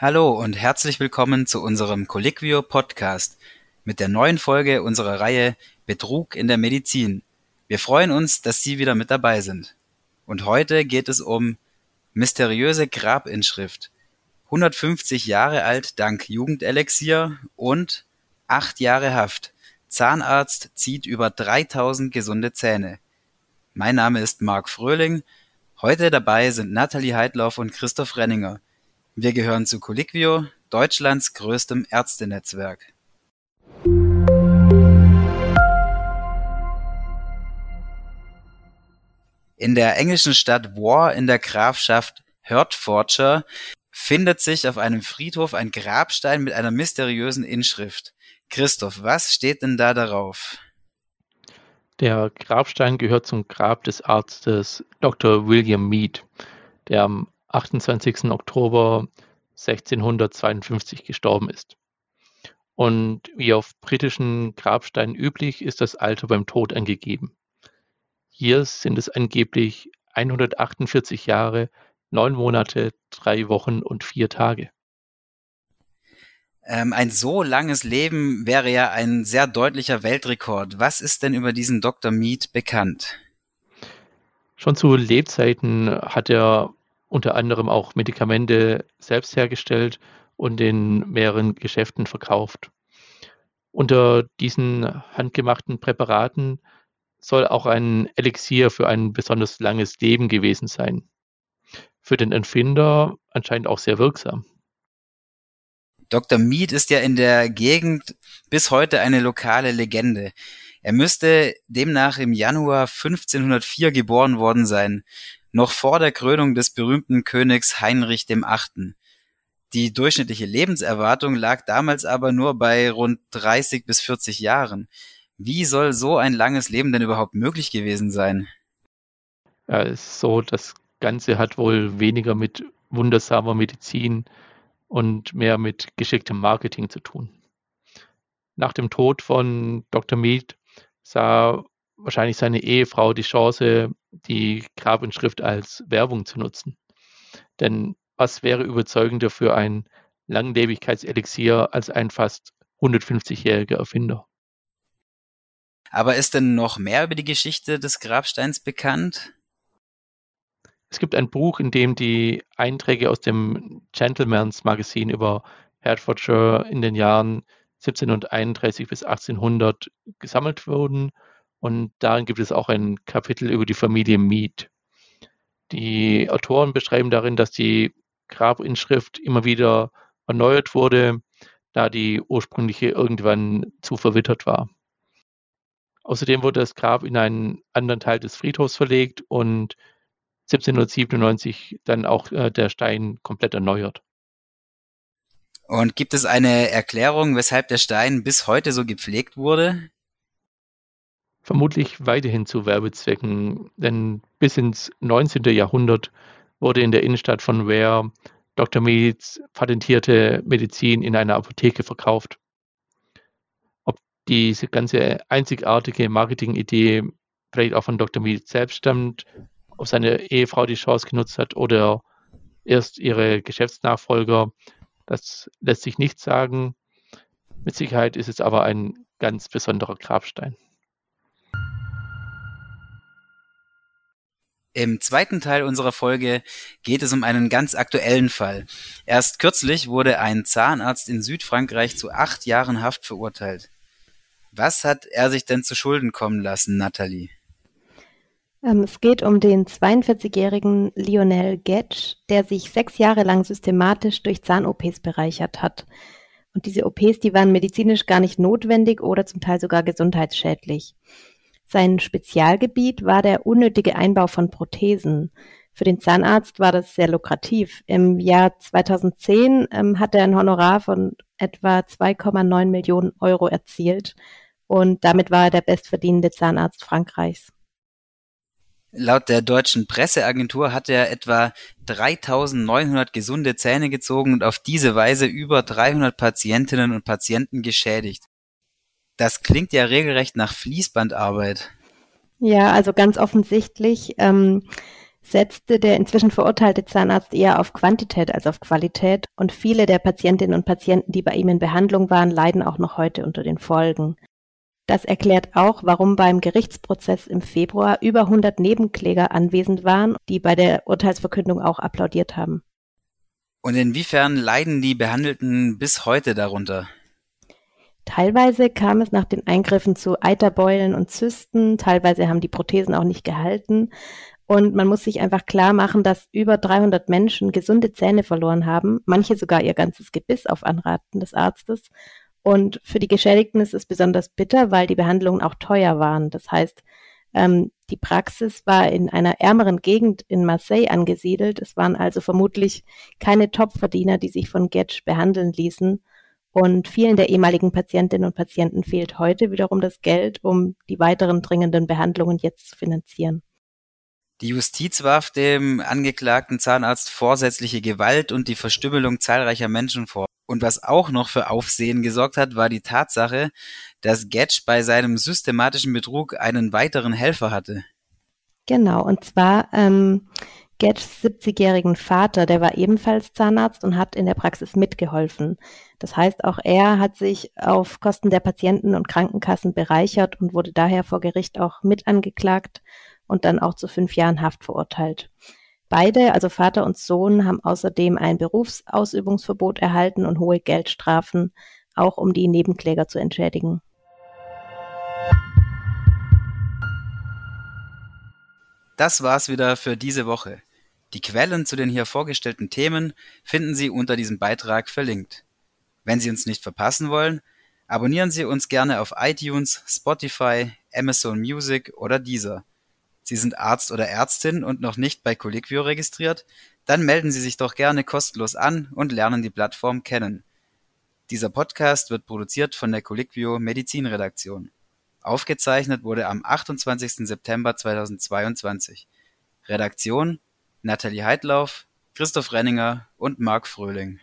Hallo und herzlich willkommen zu unserem Colliquio Podcast mit der neuen Folge unserer Reihe Betrug in der Medizin. Wir freuen uns, dass Sie wieder mit dabei sind. Und heute geht es um mysteriöse Grabinschrift. 150 Jahre alt dank Jugendelixier und acht Jahre Haft. Zahnarzt zieht über 3000 gesunde Zähne. Mein Name ist Marc Fröhling. Heute dabei sind Nathalie Heidlauf und Christoph Renninger. Wir gehören zu Colliquio, Deutschlands größtem Ärztenetzwerk. In der englischen Stadt War in der Grafschaft Hertfordshire findet sich auf einem Friedhof ein Grabstein mit einer mysteriösen Inschrift. Christoph, was steht denn da darauf? Der Grabstein gehört zum Grab des Arztes Dr. William Mead, der am 28. Oktober 1652 gestorben ist. Und wie auf britischen Grabsteinen üblich, ist das Alter beim Tod angegeben. Hier sind es angeblich 148 Jahre, neun Monate, drei Wochen und vier Tage. Ähm, ein so langes Leben wäre ja ein sehr deutlicher Weltrekord. Was ist denn über diesen Dr. Mead bekannt? Schon zu Lebzeiten hat er unter anderem auch Medikamente selbst hergestellt und in mehreren Geschäften verkauft. Unter diesen handgemachten Präparaten soll auch ein Elixier für ein besonders langes Leben gewesen sein. Für den Empfinder anscheinend auch sehr wirksam. Dr. Mead ist ja in der Gegend bis heute eine lokale Legende. Er müsste demnach im Januar 1504 geboren worden sein, noch vor der Krönung des berühmten Königs Heinrich dem Achten. Die durchschnittliche Lebenserwartung lag damals aber nur bei rund 30 bis 40 Jahren. Wie soll so ein langes Leben denn überhaupt möglich gewesen sein? Ja, ist so, das Ganze hat wohl weniger mit wundersamer Medizin und mehr mit geschicktem Marketing zu tun. Nach dem Tod von Dr. Mead sah wahrscheinlich seine Ehefrau die Chance, die Grabinschrift als Werbung zu nutzen. Denn was wäre überzeugender für ein Langlebigkeitselixier als ein fast 150-jähriger Erfinder? Aber ist denn noch mehr über die Geschichte des Grabsteins bekannt? Es gibt ein Buch, in dem die Einträge aus dem Gentleman's Magazin über Hertfordshire in den Jahren 1731 bis 1800 gesammelt wurden und darin gibt es auch ein Kapitel über die Familie Mead. Die Autoren beschreiben darin, dass die Grabinschrift immer wieder erneuert wurde, da die ursprüngliche irgendwann zu verwittert war. Außerdem wurde das Grab in einen anderen Teil des Friedhofs verlegt und 1797 dann auch äh, der Stein komplett erneuert. Und gibt es eine Erklärung, weshalb der Stein bis heute so gepflegt wurde? Vermutlich weiterhin zu Werbezwecken, denn bis ins 19. Jahrhundert wurde in der Innenstadt von Ware Dr. Meads patentierte Medizin in einer Apotheke verkauft diese ganze einzigartige Marketingidee vielleicht auch von Dr. Mead selbst stammt, ob seine Ehefrau die Chance genutzt hat oder erst ihre Geschäftsnachfolger. Das lässt sich nicht sagen. Mit Sicherheit ist es aber ein ganz besonderer Grabstein. Im zweiten Teil unserer Folge geht es um einen ganz aktuellen Fall. Erst kürzlich wurde ein Zahnarzt in Südfrankreich zu acht Jahren Haft verurteilt. Was hat er sich denn zu Schulden kommen lassen, Nathalie? Ähm, es geht um den 42-jährigen Lionel Getsch, der sich sechs Jahre lang systematisch durch Zahn-OPs bereichert hat. Und diese OPs, die waren medizinisch gar nicht notwendig oder zum Teil sogar gesundheitsschädlich. Sein Spezialgebiet war der unnötige Einbau von Prothesen. Für den Zahnarzt war das sehr lukrativ. Im Jahr 2010 ähm, hat er ein Honorar von etwa 2,9 Millionen Euro erzielt und damit war er der bestverdienende Zahnarzt Frankreichs. Laut der deutschen Presseagentur hat er etwa 3900 gesunde Zähne gezogen und auf diese Weise über 300 Patientinnen und Patienten geschädigt. Das klingt ja regelrecht nach Fließbandarbeit. Ja, also ganz offensichtlich. Ähm, setzte der inzwischen verurteilte Zahnarzt eher auf Quantität als auf Qualität und viele der Patientinnen und Patienten, die bei ihm in Behandlung waren, leiden auch noch heute unter den Folgen. Das erklärt auch, warum beim Gerichtsprozess im Februar über 100 Nebenkläger anwesend waren, die bei der Urteilsverkündung auch applaudiert haben. Und inwiefern leiden die Behandelten bis heute darunter? Teilweise kam es nach den Eingriffen zu Eiterbeulen und Zysten, teilweise haben die Prothesen auch nicht gehalten. Und man muss sich einfach klar machen, dass über 300 Menschen gesunde Zähne verloren haben, manche sogar ihr ganzes Gebiss auf Anraten des Arztes. Und für die Geschädigten ist es besonders bitter, weil die Behandlungen auch teuer waren. Das heißt, ähm, die Praxis war in einer ärmeren Gegend in Marseille angesiedelt. Es waren also vermutlich keine Topverdiener, die sich von Getsch behandeln ließen. Und vielen der ehemaligen Patientinnen und Patienten fehlt heute wiederum das Geld, um die weiteren dringenden Behandlungen jetzt zu finanzieren. Die Justiz warf dem angeklagten Zahnarzt vorsätzliche Gewalt und die Verstümmelung zahlreicher Menschen vor. Und was auch noch für Aufsehen gesorgt hat, war die Tatsache, dass Getsch bei seinem systematischen Betrug einen weiteren Helfer hatte. Genau, und zwar ähm, Getschs 70-jährigen Vater, der war ebenfalls Zahnarzt und hat in der Praxis mitgeholfen. Das heißt, auch er hat sich auf Kosten der Patienten und Krankenkassen bereichert und wurde daher vor Gericht auch mit angeklagt und dann auch zu fünf Jahren Haft verurteilt. Beide, also Vater und Sohn, haben außerdem ein Berufsausübungsverbot erhalten und hohe Geldstrafen, auch um die Nebenkläger zu entschädigen. Das war's wieder für diese Woche. Die Quellen zu den hier vorgestellten Themen finden Sie unter diesem Beitrag verlinkt. Wenn Sie uns nicht verpassen wollen, abonnieren Sie uns gerne auf iTunes, Spotify, Amazon Music oder Deezer. Sie sind Arzt oder Ärztin und noch nicht bei Colliquio registriert? Dann melden Sie sich doch gerne kostenlos an und lernen die Plattform kennen. Dieser Podcast wird produziert von der Colliquio Medizinredaktion. Aufgezeichnet wurde am 28. September 2022. Redaktion Nathalie Heidlauf, Christoph Renninger und Marc Fröhling